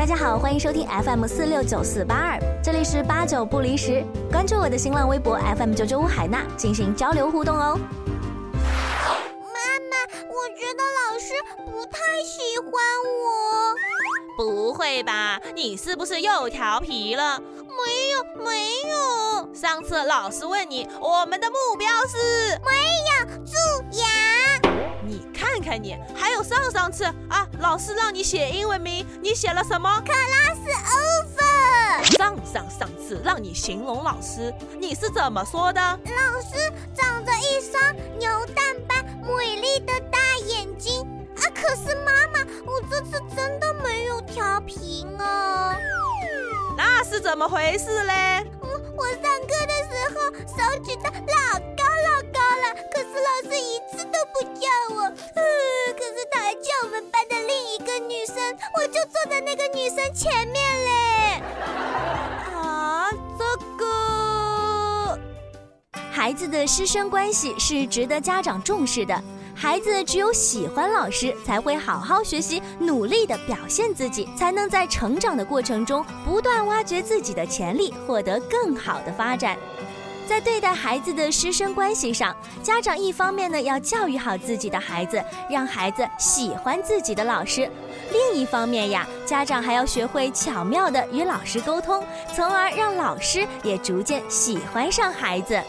大家好，欢迎收听 FM 四六九四八二，这里是八九不离十。关注我的新浪微博 FM 九九五海娜，进行交流互动哦。妈妈，我觉得老师不太喜欢我。不会吧？你是不是又调皮了？没有，没有。上次老师问你，我们的目标是？没有，蛀牙。你看看你，还有上上次啊，老师让你写英文名，你写了什么？Class over。上上上次让你形容老师，你是怎么说的？老师长着一双牛蛋般美丽的大眼睛啊！可是妈妈，我这次真的没有调皮哦。那是怎么回事嘞？我我上课的时候手举那个女生前面嘞。啊，这个孩子的师生关系是值得家长重视的。孩子只有喜欢老师，才会好好学习，努力的表现自己，才能在成长的过程中不断挖掘自己的潜力，获得更好的发展。在对待孩子的师生关系上，家长一方面呢要教育好自己的孩子，让孩子喜欢自己的老师；另一方面呀，家长还要学会巧妙的与老师沟通，从而让老师也逐渐喜欢上孩子。